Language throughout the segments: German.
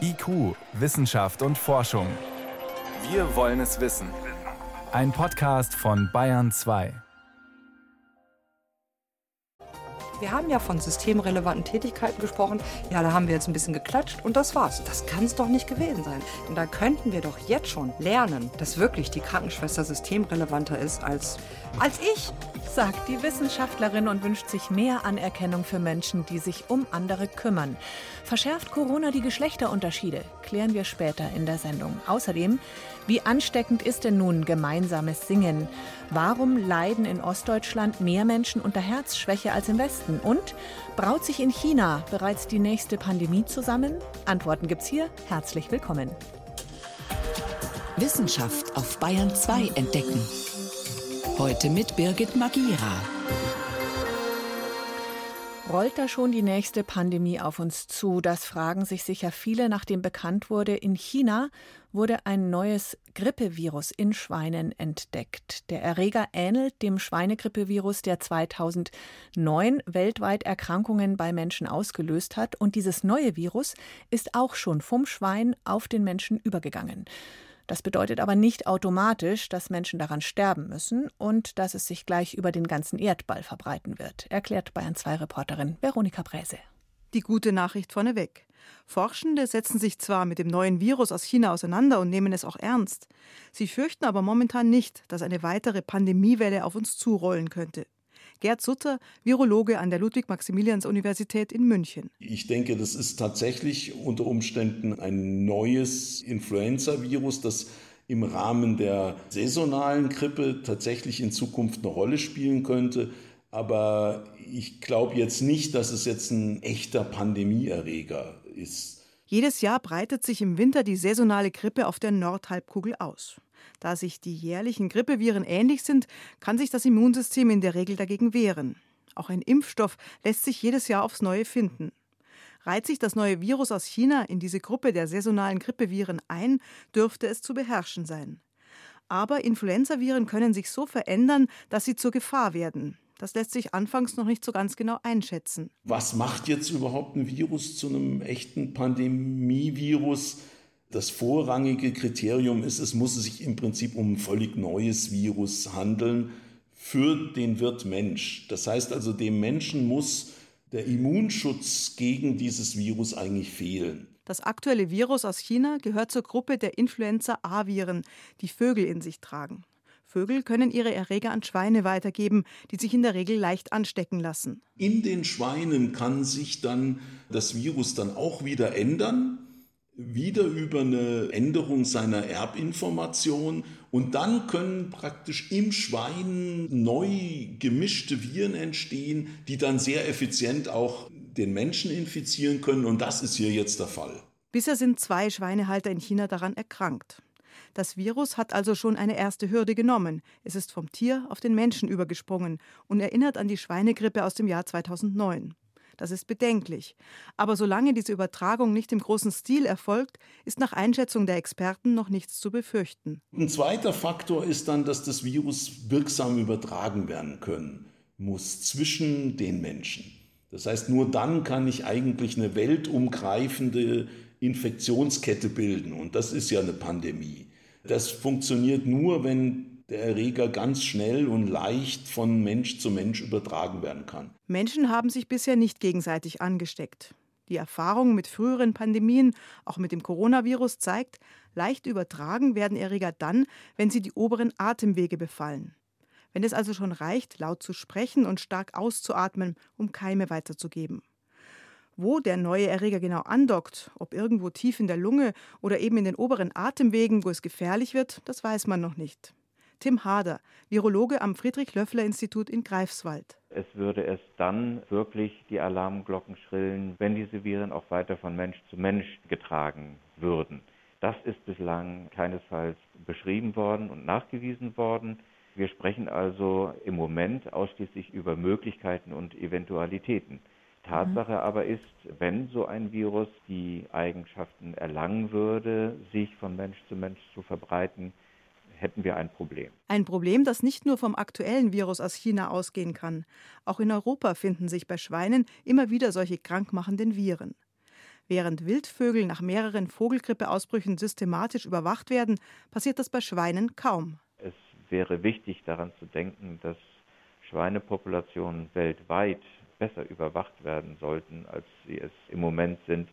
IQ, Wissenschaft und Forschung. Wir wollen es wissen. Ein Podcast von Bayern 2. Wir haben ja von systemrelevanten Tätigkeiten gesprochen. Ja, da haben wir jetzt ein bisschen geklatscht und das war's. Das kann es doch nicht gewesen sein. Und da könnten wir doch jetzt schon lernen, dass wirklich die Krankenschwester systemrelevanter ist als, als ich. Sagt die Wissenschaftlerin und wünscht sich mehr Anerkennung für Menschen, die sich um andere kümmern. Verschärft Corona die Geschlechterunterschiede? Klären wir später in der Sendung. Außerdem, wie ansteckend ist denn nun gemeinsames Singen? Warum leiden in Ostdeutschland mehr Menschen unter Herzschwäche als im Westen? Und braut sich in China bereits die nächste Pandemie zusammen? Antworten gibt's hier. Herzlich willkommen. Wissenschaft auf Bayern 2 entdecken. Heute mit Birgit Magira. Rollt da schon die nächste Pandemie auf uns zu? Das fragen sich sicher viele, nachdem bekannt wurde, in China wurde ein neues Grippevirus in Schweinen entdeckt. Der Erreger ähnelt dem Schweinegrippevirus, der 2009 weltweit Erkrankungen bei Menschen ausgelöst hat. Und dieses neue Virus ist auch schon vom Schwein auf den Menschen übergegangen. Das bedeutet aber nicht automatisch, dass Menschen daran sterben müssen und dass es sich gleich über den ganzen Erdball verbreiten wird, erklärt Bayern 2 Reporterin Veronika Bräse. Die gute Nachricht vorneweg. Forschende setzen sich zwar mit dem neuen Virus aus China auseinander und nehmen es auch ernst. Sie fürchten aber momentan nicht, dass eine weitere Pandemiewelle auf uns zurollen könnte. Gerd Sutter, Virologe an der Ludwig-Maximilians-Universität in München. Ich denke, das ist tatsächlich unter Umständen ein neues Influenza-Virus, das im Rahmen der saisonalen Grippe tatsächlich in Zukunft eine Rolle spielen könnte. Aber ich glaube jetzt nicht, dass es jetzt ein echter Pandemieerreger ist. Jedes Jahr breitet sich im Winter die saisonale Grippe auf der Nordhalbkugel aus. Da sich die jährlichen Grippeviren ähnlich sind, kann sich das Immunsystem in der Regel dagegen wehren. Auch ein Impfstoff lässt sich jedes Jahr aufs Neue finden. Reiht sich das neue Virus aus China in diese Gruppe der saisonalen Grippeviren ein, dürfte es zu beherrschen sein. Aber Influenzaviren können sich so verändern, dass sie zur Gefahr werden. Das lässt sich anfangs noch nicht so ganz genau einschätzen. Was macht jetzt überhaupt ein Virus zu einem echten Pandemievirus? Das vorrangige Kriterium ist, es muss sich im Prinzip um ein völlig neues Virus handeln für den Wirt Mensch. Das heißt also, dem Menschen muss der Immunschutz gegen dieses Virus eigentlich fehlen. Das aktuelle Virus aus China gehört zur Gruppe der Influenza-A-Viren, die Vögel in sich tragen. Vögel können ihre Erreger an Schweine weitergeben, die sich in der Regel leicht anstecken lassen. In den Schweinen kann sich dann das Virus dann auch wieder ändern wieder über eine Änderung seiner Erbinformation und dann können praktisch im Schwein neu gemischte Viren entstehen, die dann sehr effizient auch den Menschen infizieren können und das ist hier jetzt der Fall. Bisher sind zwei Schweinehalter in China daran erkrankt. Das Virus hat also schon eine erste Hürde genommen. Es ist vom Tier auf den Menschen übergesprungen und erinnert an die Schweinegrippe aus dem Jahr 2009. Das ist bedenklich. Aber solange diese Übertragung nicht im großen Stil erfolgt, ist nach Einschätzung der Experten noch nichts zu befürchten. Ein zweiter Faktor ist dann, dass das Virus wirksam übertragen werden können muss zwischen den Menschen. Das heißt, nur dann kann ich eigentlich eine weltumgreifende Infektionskette bilden. Und das ist ja eine Pandemie. Das funktioniert nur, wenn der Erreger ganz schnell und leicht von Mensch zu Mensch übertragen werden kann. Menschen haben sich bisher nicht gegenseitig angesteckt. Die Erfahrung mit früheren Pandemien, auch mit dem Coronavirus, zeigt, leicht übertragen werden Erreger dann, wenn sie die oberen Atemwege befallen. Wenn es also schon reicht, laut zu sprechen und stark auszuatmen, um Keime weiterzugeben. Wo der neue Erreger genau andockt, ob irgendwo tief in der Lunge oder eben in den oberen Atemwegen, wo es gefährlich wird, das weiß man noch nicht. Tim Hader, Virologe am Friedrich-Löffler-Institut in Greifswald. Es würde erst dann wirklich die Alarmglocken schrillen, wenn diese Viren auch weiter von Mensch zu Mensch getragen würden. Das ist bislang keinesfalls beschrieben worden und nachgewiesen worden. Wir sprechen also im Moment ausschließlich über Möglichkeiten und Eventualitäten. Tatsache mhm. aber ist, wenn so ein Virus die Eigenschaften erlangen würde, sich von Mensch zu Mensch zu verbreiten, hätten wir ein Problem. Ein Problem, das nicht nur vom aktuellen Virus aus China ausgehen kann. Auch in Europa finden sich bei Schweinen immer wieder solche krankmachenden Viren. Während Wildvögel nach mehreren Vogelgrippeausbrüchen systematisch überwacht werden, passiert das bei Schweinen kaum. Es wäre wichtig daran zu denken, dass Schweinepopulationen weltweit besser überwacht werden sollten, als sie es im Moment sind,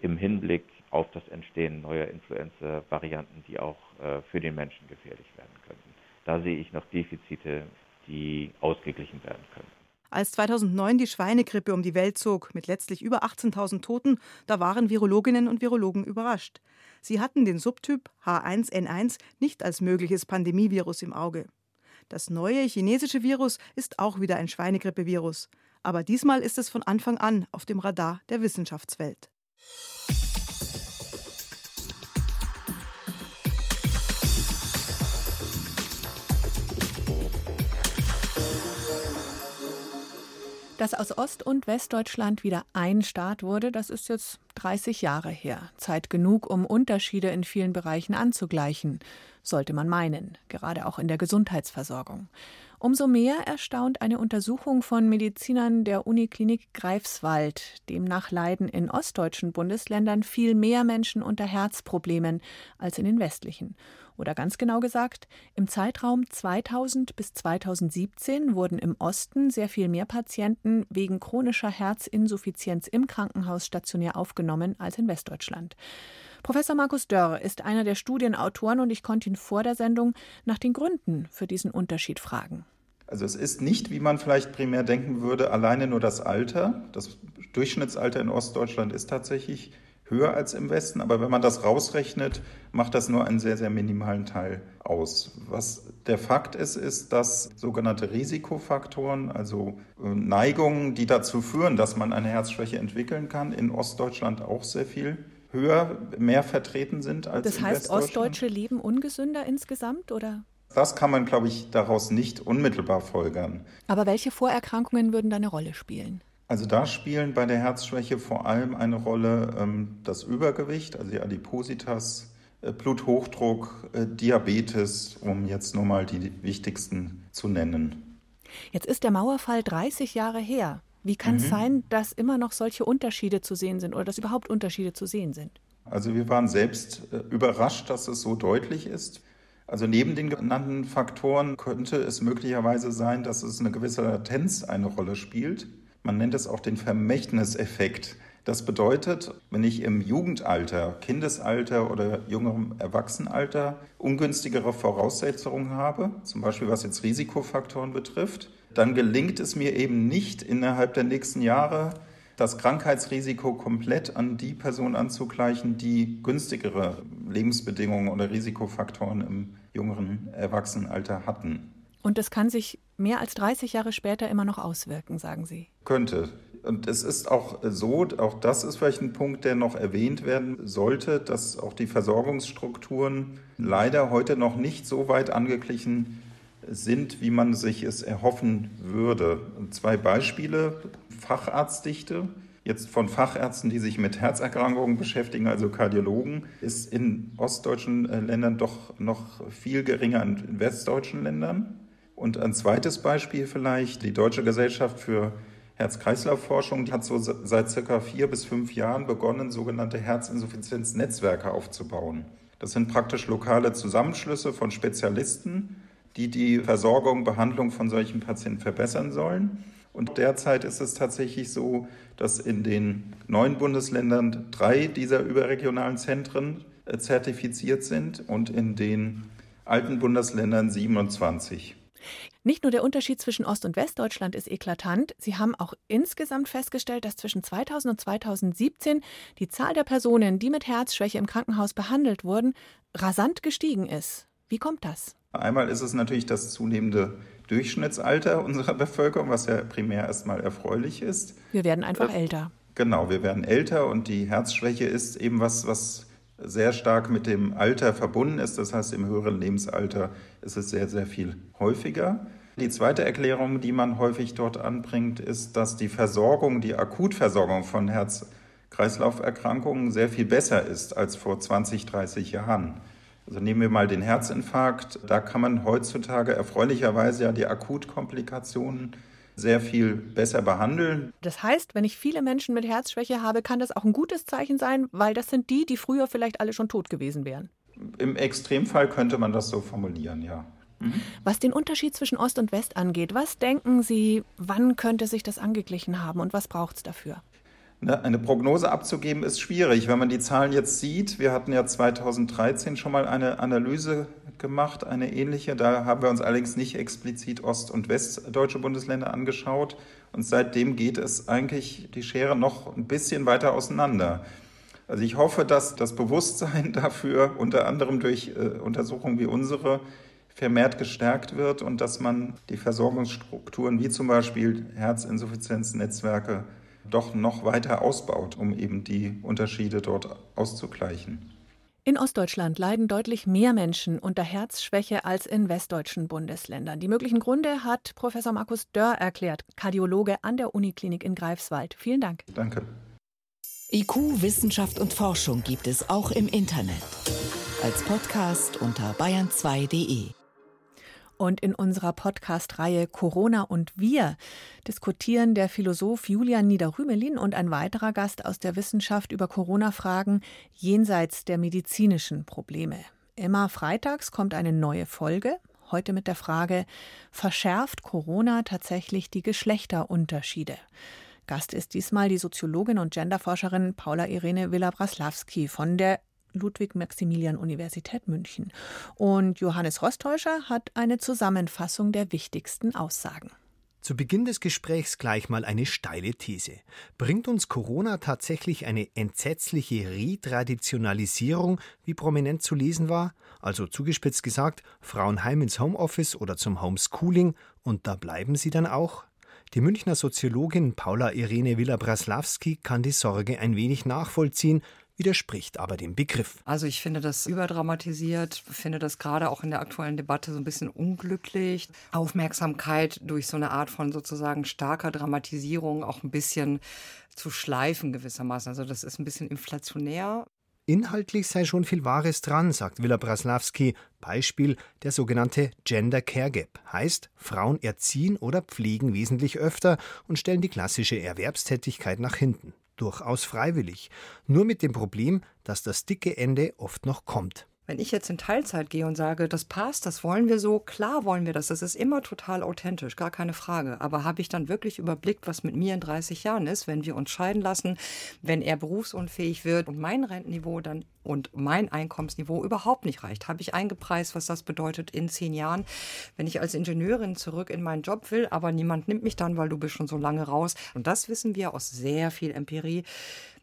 im Hinblick auf das Entstehen neuer Influenza-Varianten, die auch äh, für den Menschen gefährlich werden könnten. Da sehe ich noch Defizite, die ausgeglichen werden können. Als 2009 die Schweinegrippe um die Welt zog, mit letztlich über 18.000 Toten, da waren Virologinnen und Virologen überrascht. Sie hatten den Subtyp H1N1 nicht als mögliches Pandemievirus im Auge. Das neue chinesische Virus ist auch wieder ein Schweinegrippevirus. Aber diesmal ist es von Anfang an auf dem Radar der Wissenschaftswelt. Dass aus Ost- und Westdeutschland wieder ein Staat wurde, das ist jetzt 30 Jahre her. Zeit genug, um Unterschiede in vielen Bereichen anzugleichen, sollte man meinen, gerade auch in der Gesundheitsversorgung. Umso mehr erstaunt eine Untersuchung von Medizinern der Uniklinik Greifswald. Demnach leiden in ostdeutschen Bundesländern viel mehr Menschen unter Herzproblemen als in den westlichen. Oder ganz genau gesagt, im Zeitraum 2000 bis 2017 wurden im Osten sehr viel mehr Patienten wegen chronischer Herzinsuffizienz im Krankenhaus stationär aufgenommen als in Westdeutschland. Professor Markus Dörr ist einer der Studienautoren und ich konnte ihn vor der Sendung nach den Gründen für diesen Unterschied fragen. Also es ist nicht, wie man vielleicht primär denken würde, alleine nur das Alter. Das Durchschnittsalter in Ostdeutschland ist tatsächlich höher als im Westen, aber wenn man das rausrechnet, macht das nur einen sehr, sehr minimalen Teil aus. Was der Fakt ist, ist, dass sogenannte Risikofaktoren, also äh, Neigungen, die dazu führen, dass man eine Herzschwäche entwickeln kann, in Ostdeutschland auch sehr viel höher, mehr vertreten sind als Das heißt, Ostdeutsche leben ungesünder insgesamt, oder? Das kann man, glaube ich, daraus nicht unmittelbar folgern. Aber welche Vorerkrankungen würden da eine Rolle spielen? Also da spielen bei der Herzschwäche vor allem eine Rolle ähm, das Übergewicht, also die Adipositas, äh, Bluthochdruck, äh, Diabetes, um jetzt nur mal die wichtigsten zu nennen. Jetzt ist der Mauerfall 30 Jahre her. Wie kann es mhm. sein, dass immer noch solche Unterschiede zu sehen sind oder dass überhaupt Unterschiede zu sehen sind? Also wir waren selbst äh, überrascht, dass es so deutlich ist. Also neben den genannten Faktoren könnte es möglicherweise sein, dass es eine gewisse Latenz eine Rolle spielt. Man nennt es auch den Vermächtniseffekt. Das bedeutet, wenn ich im Jugendalter, Kindesalter oder jüngerem Erwachsenenalter ungünstigere Voraussetzungen habe, zum Beispiel was jetzt Risikofaktoren betrifft, dann gelingt es mir eben nicht innerhalb der nächsten Jahre, das Krankheitsrisiko komplett an die Person anzugleichen, die günstigere Lebensbedingungen oder Risikofaktoren im jüngeren Erwachsenenalter hatten. Und das kann sich mehr als 30 Jahre später immer noch auswirken, sagen Sie. Könnte. Und es ist auch so, auch das ist vielleicht ein Punkt, der noch erwähnt werden sollte, dass auch die Versorgungsstrukturen leider heute noch nicht so weit angeglichen sind, wie man sich es erhoffen würde. Zwei Beispiele. Facharztdichte, jetzt von Fachärzten, die sich mit Herzerkrankungen beschäftigen, also Kardiologen, ist in ostdeutschen äh, Ländern doch noch viel geringer als in westdeutschen Ländern. Und ein zweites Beispiel vielleicht, die Deutsche Gesellschaft für Herz-Kreislauf-Forschung hat so seit circa vier bis fünf Jahren begonnen, sogenannte Herzinsuffizienznetzwerke aufzubauen. Das sind praktisch lokale Zusammenschlüsse von Spezialisten, die die Versorgung, Behandlung von solchen Patienten verbessern sollen. Und derzeit ist es tatsächlich so, dass in den neuen Bundesländern drei dieser überregionalen Zentren äh, zertifiziert sind und in den alten Bundesländern 27. Nicht nur der Unterschied zwischen Ost- und Westdeutschland ist eklatant, Sie haben auch insgesamt festgestellt, dass zwischen 2000 und 2017 die Zahl der Personen, die mit Herzschwäche im Krankenhaus behandelt wurden, rasant gestiegen ist. Wie kommt das? Einmal ist es natürlich das zunehmende Durchschnittsalter unserer Bevölkerung, was ja primär erstmal erfreulich ist. Wir werden einfach äh, älter. Genau, wir werden älter und die Herzschwäche ist eben was, was sehr stark mit dem Alter verbunden ist. Das heißt, im höheren Lebensalter ist es sehr, sehr viel häufiger. Die zweite Erklärung, die man häufig dort anbringt, ist, dass die Versorgung, die Akutversorgung von Herz-Kreislauf-Erkrankungen sehr viel besser ist als vor 20, 30 Jahren. Also nehmen wir mal den Herzinfarkt. Da kann man heutzutage erfreulicherweise ja die Akutkomplikationen sehr viel besser behandeln. Das heißt, wenn ich viele Menschen mit Herzschwäche habe, kann das auch ein gutes Zeichen sein, weil das sind die, die früher vielleicht alle schon tot gewesen wären. Im Extremfall könnte man das so formulieren, ja. Mhm. Was den Unterschied zwischen Ost und West angeht, was denken Sie, wann könnte sich das angeglichen haben und was braucht es dafür? Ne, eine Prognose abzugeben ist schwierig. Wenn man die Zahlen jetzt sieht, wir hatten ja 2013 schon mal eine Analyse gemacht, eine ähnliche. Da haben wir uns allerdings nicht explizit ost- und westdeutsche Bundesländer angeschaut. Und seitdem geht es eigentlich die Schere noch ein bisschen weiter auseinander. Also ich hoffe, dass das Bewusstsein dafür unter anderem durch äh, Untersuchungen wie unsere vermehrt gestärkt wird und dass man die Versorgungsstrukturen wie zum Beispiel Herzinsuffizienznetzwerke doch noch weiter ausbaut, um eben die Unterschiede dort auszugleichen. In Ostdeutschland leiden deutlich mehr Menschen unter Herzschwäche als in westdeutschen Bundesländern. Die möglichen Gründe hat Professor Markus Dörr erklärt, Kardiologe an der Uniklinik in Greifswald. Vielen Dank. Danke. IQ, Wissenschaft und Forschung gibt es auch im Internet. Als Podcast unter bayern2.de. Und in unserer Podcast-Reihe Corona und wir diskutieren der Philosoph Julian Niederrümelin und ein weiterer Gast aus der Wissenschaft über Corona-Fragen jenseits der medizinischen Probleme. Immer freitags kommt eine neue Folge. Heute mit der Frage: Verschärft Corona tatsächlich die Geschlechterunterschiede? Gast ist diesmal die Soziologin und Genderforscherin Paula Irene Villa-Braslawski von der Ludwig-Maximilian-Universität München. Und Johannes Rostäuscher hat eine Zusammenfassung der wichtigsten Aussagen. Zu Beginn des Gesprächs gleich mal eine steile These. Bringt uns Corona tatsächlich eine entsetzliche Retraditionalisierung, wie prominent zu lesen war? Also zugespitzt gesagt, Frauen heim ins Homeoffice oder zum Homeschooling und da bleiben sie dann auch? Die Münchner Soziologin Paula Irene Villa-Braslawski kann die Sorge ein wenig nachvollziehen, widerspricht aber dem Begriff. Also ich finde das überdramatisiert, finde das gerade auch in der aktuellen Debatte so ein bisschen unglücklich. Aufmerksamkeit durch so eine Art von sozusagen starker Dramatisierung auch ein bisschen zu schleifen gewissermaßen. Also das ist ein bisschen inflationär. Inhaltlich sei schon viel Wahres dran, sagt Willa Braslawski. Beispiel der sogenannte Gender Care Gap. Heißt, Frauen erziehen oder pflegen wesentlich öfter und stellen die klassische Erwerbstätigkeit nach hinten durchaus freiwillig, nur mit dem Problem, dass das dicke Ende oft noch kommt. Wenn ich jetzt in Teilzeit gehe und sage, das passt, das wollen wir so, klar wollen wir das, das ist immer total authentisch, gar keine Frage. Aber habe ich dann wirklich überblickt, was mit mir in 30 Jahren ist, wenn wir uns scheiden lassen, wenn er berufsunfähig wird und mein Rentenniveau dann und mein Einkommensniveau überhaupt nicht reicht? Habe ich eingepreist, was das bedeutet in zehn Jahren, wenn ich als Ingenieurin zurück in meinen Job will, aber niemand nimmt mich dann, weil du bist schon so lange raus. Und das wissen wir aus sehr viel Empirie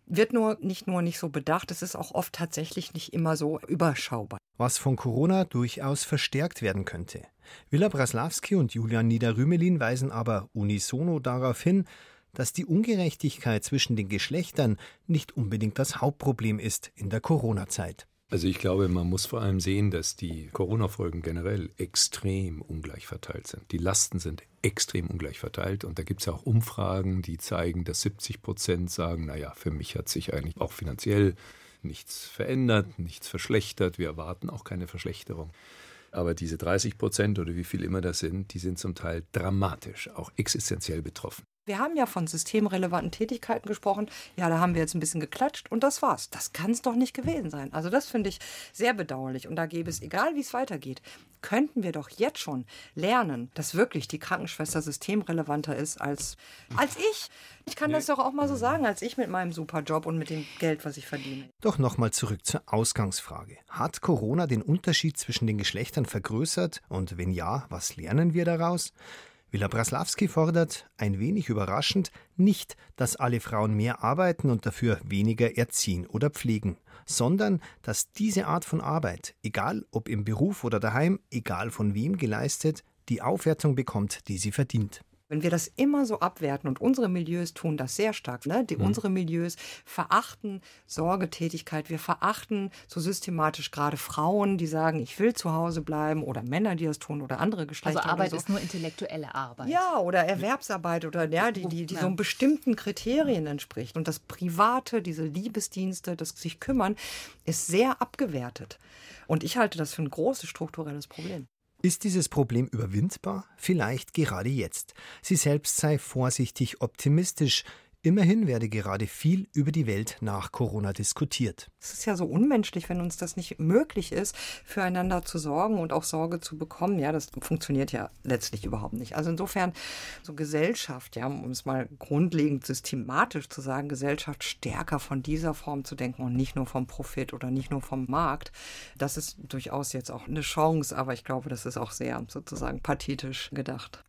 wird nur nicht nur nicht so bedacht, es ist auch oft tatsächlich nicht immer so überschaubar. Was von Corona durchaus verstärkt werden könnte. Willa Braslawski und Julian Niederrümelin weisen aber unisono darauf hin, dass die Ungerechtigkeit zwischen den Geschlechtern nicht unbedingt das Hauptproblem ist in der Corona-Zeit. Also ich glaube, man muss vor allem sehen, dass die Corona-Folgen generell extrem ungleich verteilt sind. Die Lasten sind extrem ungleich verteilt und da gibt es ja auch Umfragen, die zeigen, dass 70 Prozent sagen, naja, für mich hat sich eigentlich auch finanziell nichts verändert, nichts verschlechtert, wir erwarten auch keine Verschlechterung. Aber diese 30 Prozent oder wie viel immer das sind, die sind zum Teil dramatisch, auch existenziell betroffen. Wir haben ja von systemrelevanten Tätigkeiten gesprochen. Ja, da haben wir jetzt ein bisschen geklatscht und das war's. Das kann es doch nicht gewesen sein. Also das finde ich sehr bedauerlich. Und da gäbe es, egal wie es weitergeht, könnten wir doch jetzt schon lernen, dass wirklich die Krankenschwester systemrelevanter ist als, als ich. Ich kann das doch auch mal so sagen, als ich mit meinem Superjob und mit dem Geld, was ich verdiene. Doch nochmal zurück zur Ausgangsfrage. Hat Corona den Unterschied zwischen den Geschlechtern vergrößert? Und wenn ja, was lernen wir daraus? Villa Braslawski fordert, ein wenig überraschend, nicht, dass alle Frauen mehr arbeiten und dafür weniger erziehen oder pflegen, sondern dass diese Art von Arbeit, egal ob im Beruf oder daheim, egal von wem geleistet, die Aufwertung bekommt, die sie verdient. Wenn wir das immer so abwerten und unsere Milieus tun das sehr stark, ne? Die, mhm. unsere Milieus verachten Sorgetätigkeit, wir verachten so systematisch gerade Frauen, die sagen, ich will zu Hause bleiben oder Männer, die das tun oder andere Geschlechter. Also Arbeit so. ist nur intellektuelle Arbeit. Ja, oder Erwerbsarbeit oder ja, die, die, die so bestimmten Kriterien entspricht. Und das Private, diese Liebesdienste, das sich kümmern, ist sehr abgewertet. Und ich halte das für ein großes strukturelles Problem. Ist dieses Problem überwindbar? Vielleicht gerade jetzt. Sie selbst sei vorsichtig optimistisch. Immerhin werde gerade viel über die Welt nach Corona diskutiert. Es ist ja so unmenschlich, wenn uns das nicht möglich ist, füreinander zu sorgen und auch Sorge zu bekommen. Ja, das funktioniert ja letztlich überhaupt nicht. Also insofern so Gesellschaft, ja, um es mal grundlegend systematisch zu sagen, Gesellschaft stärker von dieser Form zu denken und nicht nur vom Profit oder nicht nur vom Markt. Das ist durchaus jetzt auch eine Chance, aber ich glaube, das ist auch sehr sozusagen pathetisch gedacht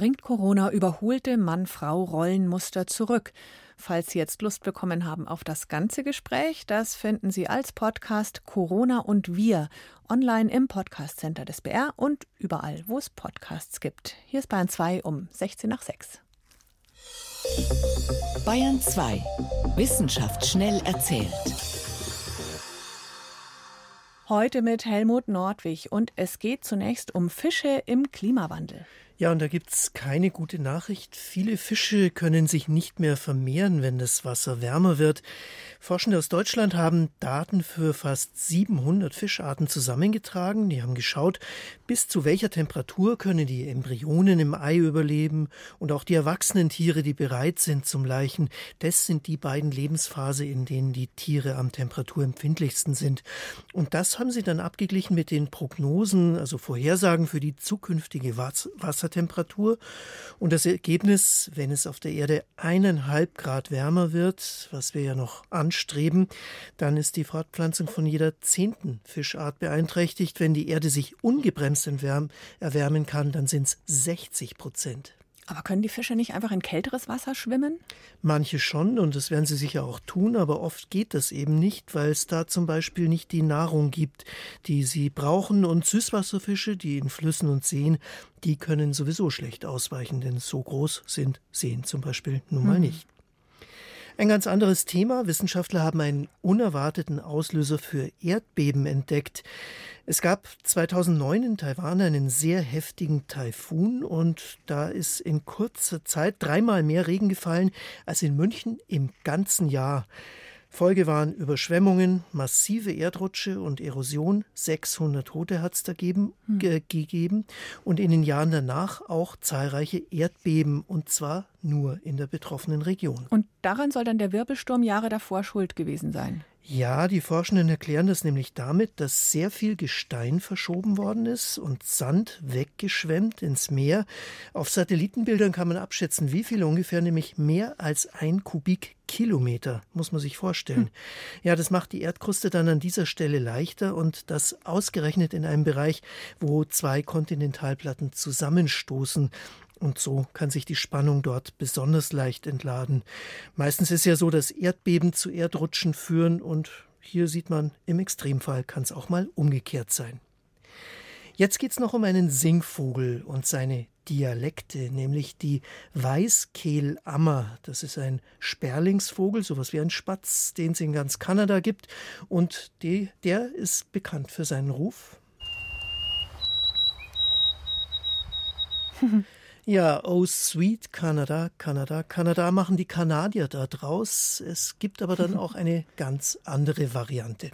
bringt Corona überholte Mann-Frau-Rollenmuster zurück. Falls Sie jetzt Lust bekommen haben auf das ganze Gespräch, das finden Sie als Podcast Corona und wir online im Podcast Center des BR und überall, wo es Podcasts gibt. Hier ist Bayern 2 um 16 nach 6. Bayern 2. Wissenschaft schnell erzählt. Heute mit Helmut Nordwig und es geht zunächst um Fische im Klimawandel. Ja, und da gibt's keine gute Nachricht. Viele Fische können sich nicht mehr vermehren, wenn das Wasser wärmer wird. Forschende aus Deutschland haben Daten für fast 700 Fischarten zusammengetragen. Die haben geschaut, bis zu welcher Temperatur können die Embryonen im Ei überleben und auch die erwachsenen Tiere, die bereit sind zum Leichen. Das sind die beiden Lebensphasen, in denen die Tiere am temperaturempfindlichsten sind. Und das haben sie dann abgeglichen mit den Prognosen, also Vorhersagen für die zukünftige Wassertemperatur. Und das Ergebnis, wenn es auf der Erde eineinhalb Grad wärmer wird, was wir ja noch an anstreben, dann ist die Fortpflanzung von jeder zehnten Fischart beeinträchtigt. Wenn die Erde sich ungebremst erwärmen kann, dann sind es 60 Prozent. Aber können die Fische nicht einfach in kälteres Wasser schwimmen? Manche schon, und das werden sie sicher auch tun, aber oft geht das eben nicht, weil es da zum Beispiel nicht die Nahrung gibt, die sie brauchen. Und Süßwasserfische, die in Flüssen und Seen, die können sowieso schlecht ausweichen, denn so groß sind Seen zum Beispiel nun mal hm. nicht. Ein ganz anderes Thema. Wissenschaftler haben einen unerwarteten Auslöser für Erdbeben entdeckt. Es gab 2009 in Taiwan einen sehr heftigen Taifun und da ist in kurzer Zeit dreimal mehr Regen gefallen als in München im ganzen Jahr. Folge waren Überschwemmungen, massive Erdrutsche und Erosion. 600 Tote hat es da geben, hm. gegeben. Und in den Jahren danach auch zahlreiche Erdbeben. Und zwar nur in der betroffenen Region. Und daran soll dann der Wirbelsturm Jahre davor schuld gewesen sein. Ja, die Forschenden erklären das nämlich damit, dass sehr viel Gestein verschoben worden ist und Sand weggeschwemmt ins Meer. Auf Satellitenbildern kann man abschätzen, wie viel ungefähr, nämlich mehr als ein Kubikkilometer, muss man sich vorstellen. Hm. Ja, das macht die Erdkruste dann an dieser Stelle leichter und das ausgerechnet in einem Bereich, wo zwei Kontinentalplatten zusammenstoßen. Und so kann sich die Spannung dort besonders leicht entladen. Meistens ist ja so, dass Erdbeben zu Erdrutschen führen und hier sieht man, im Extremfall kann es auch mal umgekehrt sein. Jetzt geht es noch um einen Singvogel und seine Dialekte, nämlich die Weißkehlammer. Das ist ein Sperlingsvogel, sowas wie ein Spatz, den es in ganz Kanada gibt. Und die, der ist bekannt für seinen Ruf. Ja, Oh Sweet Kanada, Kanada, Kanada machen die Kanadier da draus. Es gibt aber dann auch eine ganz andere Variante.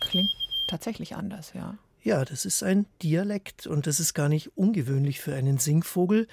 Klingt tatsächlich anders, ja. Ja, das ist ein Dialekt und das ist gar nicht ungewöhnlich für einen Singvogel.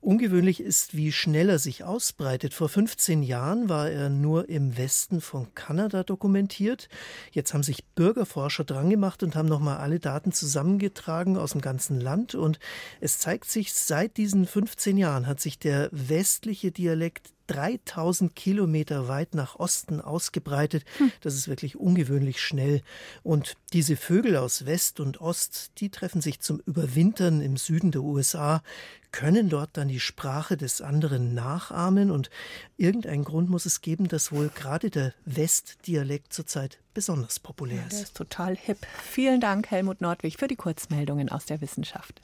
Ungewöhnlich ist, wie schnell er sich ausbreitet. Vor 15 Jahren war er nur im Westen von Kanada dokumentiert. Jetzt haben sich Bürgerforscher drangemacht und haben nochmal alle Daten zusammengetragen aus dem ganzen Land. Und es zeigt sich, seit diesen 15 Jahren hat sich der westliche Dialekt 3000 Kilometer weit nach Osten ausgebreitet. Hm. Das ist wirklich ungewöhnlich schnell. Und diese Vögel aus West und Ost, die treffen sich zum Überwintern im Süden der USA, können dort dann die Sprache des anderen nachahmen. Und irgendeinen Grund muss es geben, dass wohl gerade der Westdialekt zurzeit besonders populär ist. Ja, der ist total hip. Vielen Dank, Helmut Nordwig, für die Kurzmeldungen aus der Wissenschaft.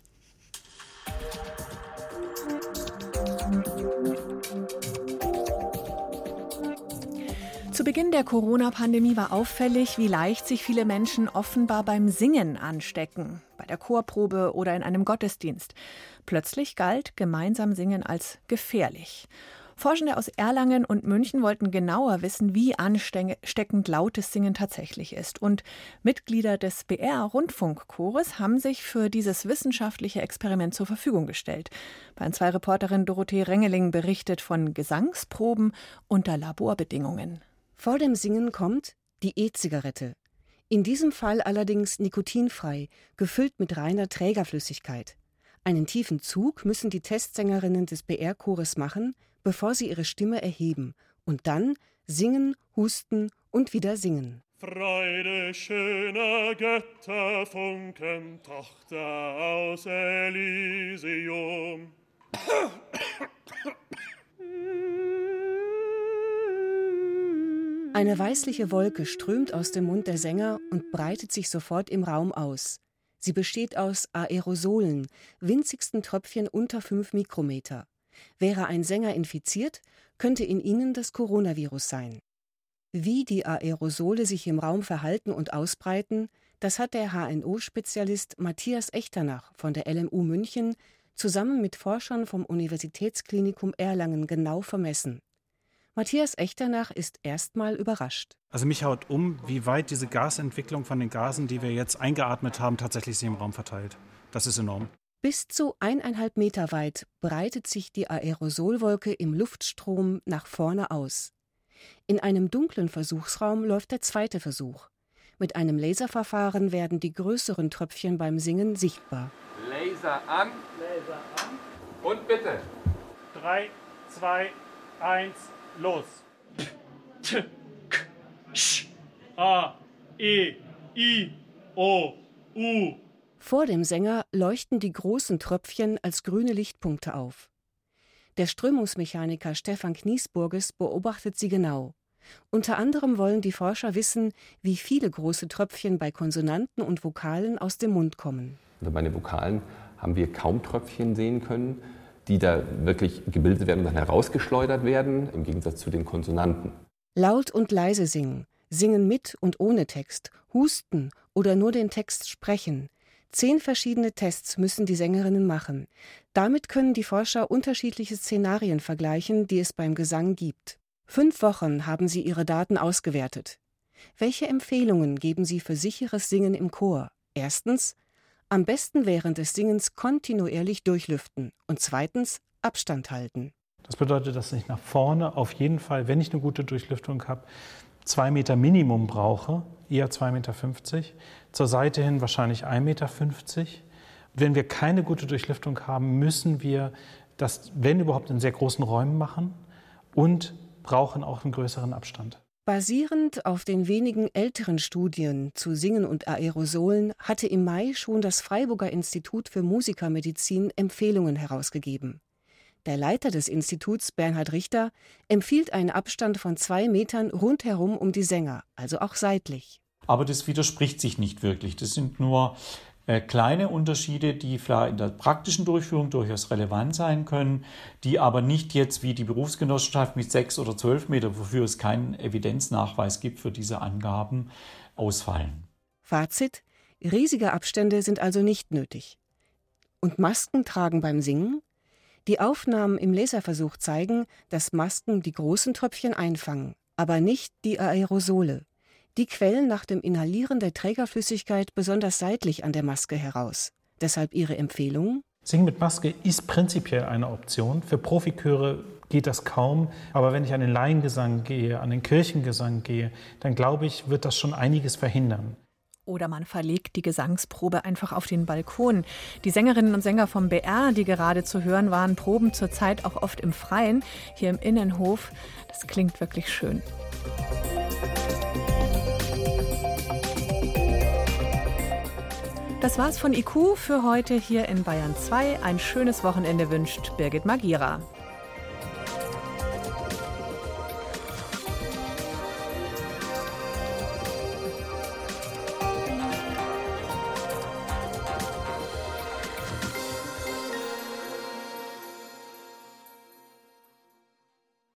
Beginn der Corona-Pandemie war auffällig, wie leicht sich viele Menschen offenbar beim Singen anstecken, bei der Chorprobe oder in einem Gottesdienst. Plötzlich galt gemeinsam Singen als gefährlich. Forschende aus Erlangen und München wollten genauer wissen, wie ansteckend lautes Singen tatsächlich ist. Und Mitglieder des BR-Rundfunkchores haben sich für dieses wissenschaftliche Experiment zur Verfügung gestellt. Bei zwei Reporterin Dorothee Rengeling berichtet von Gesangsproben unter Laborbedingungen. Vor dem Singen kommt die E-Zigarette. In diesem Fall allerdings nikotinfrei, gefüllt mit reiner Trägerflüssigkeit. Einen tiefen Zug müssen die Testsängerinnen des BR-Chores machen, bevor sie ihre Stimme erheben und dann singen, husten und wieder singen. Freude schöner Götter, Funken, Tochter aus Elysium. Eine weißliche Wolke strömt aus dem Mund der Sänger und breitet sich sofort im Raum aus. Sie besteht aus Aerosolen, winzigsten Tröpfchen unter 5 Mikrometer. Wäre ein Sänger infiziert, könnte in ihnen das Coronavirus sein. Wie die Aerosole sich im Raum verhalten und ausbreiten, das hat der HNO-Spezialist Matthias Echternach von der LMU München zusammen mit Forschern vom Universitätsklinikum Erlangen genau vermessen. Matthias Echternach ist erstmal überrascht. Also mich haut um, wie weit diese Gasentwicklung von den Gasen, die wir jetzt eingeatmet haben, tatsächlich sich im Raum verteilt. Das ist enorm. Bis zu eineinhalb Meter weit breitet sich die Aerosolwolke im Luftstrom nach vorne aus. In einem dunklen Versuchsraum läuft der zweite Versuch. Mit einem Laserverfahren werden die größeren Tröpfchen beim Singen sichtbar. Laser an. Laser an. Und bitte. Drei, zwei, eins, los. A, E, I, O, U. Vor dem Sänger leuchten die großen Tröpfchen als grüne Lichtpunkte auf. Der Strömungsmechaniker Stefan Kniesburges beobachtet sie genau. Unter anderem wollen die Forscher wissen, wie viele große Tröpfchen bei Konsonanten und Vokalen aus dem Mund kommen. Also bei den Vokalen haben wir kaum Tröpfchen sehen können, die da wirklich gebildet werden und dann herausgeschleudert werden, im Gegensatz zu den Konsonanten. Laut und leise singen, singen mit und ohne Text, husten oder nur den Text sprechen, Zehn verschiedene Tests müssen die Sängerinnen machen. Damit können die Forscher unterschiedliche Szenarien vergleichen, die es beim Gesang gibt. Fünf Wochen haben sie ihre Daten ausgewertet. Welche Empfehlungen geben sie für sicheres Singen im Chor? Erstens, am besten während des Singens kontinuierlich durchlüften und zweitens Abstand halten. Das bedeutet, dass ich nach vorne auf jeden Fall, wenn ich eine gute Durchlüftung habe, zwei Meter Minimum brauche, eher 2,50 Meter. Zur Seite hin wahrscheinlich 1,50 Meter. Wenn wir keine gute Durchlüftung haben, müssen wir das, wenn überhaupt, in sehr großen Räumen machen und brauchen auch einen größeren Abstand. Basierend auf den wenigen älteren Studien zu Singen und Aerosolen hatte im Mai schon das Freiburger Institut für Musikermedizin Empfehlungen herausgegeben. Der Leiter des Instituts, Bernhard Richter, empfiehlt einen Abstand von zwei Metern rundherum um die Sänger, also auch seitlich. Aber das widerspricht sich nicht wirklich. Das sind nur kleine Unterschiede, die vielleicht in der praktischen Durchführung durchaus relevant sein können, die aber nicht jetzt wie die Berufsgenossenschaft mit sechs oder zwölf Meter, wofür es keinen Evidenznachweis gibt für diese Angaben, ausfallen. Fazit: Riesige Abstände sind also nicht nötig. Und Masken tragen beim Singen? Die Aufnahmen im Laserversuch zeigen, dass Masken die großen Tröpfchen einfangen, aber nicht die Aerosole. Die quellen nach dem Inhalieren der Trägerflüssigkeit besonders seitlich an der Maske heraus. Deshalb Ihre Empfehlung? Singen mit Maske ist prinzipiell eine Option. Für Profiköre geht das kaum. Aber wenn ich an den Laiengesang gehe, an den Kirchengesang gehe, dann glaube ich, wird das schon einiges verhindern. Oder man verlegt die Gesangsprobe einfach auf den Balkon. Die Sängerinnen und Sänger vom BR, die gerade zu hören waren, proben zurzeit auch oft im Freien, hier im Innenhof. Das klingt wirklich schön. Das war's von IQ für heute hier in Bayern 2. Ein schönes Wochenende wünscht Birgit Magira.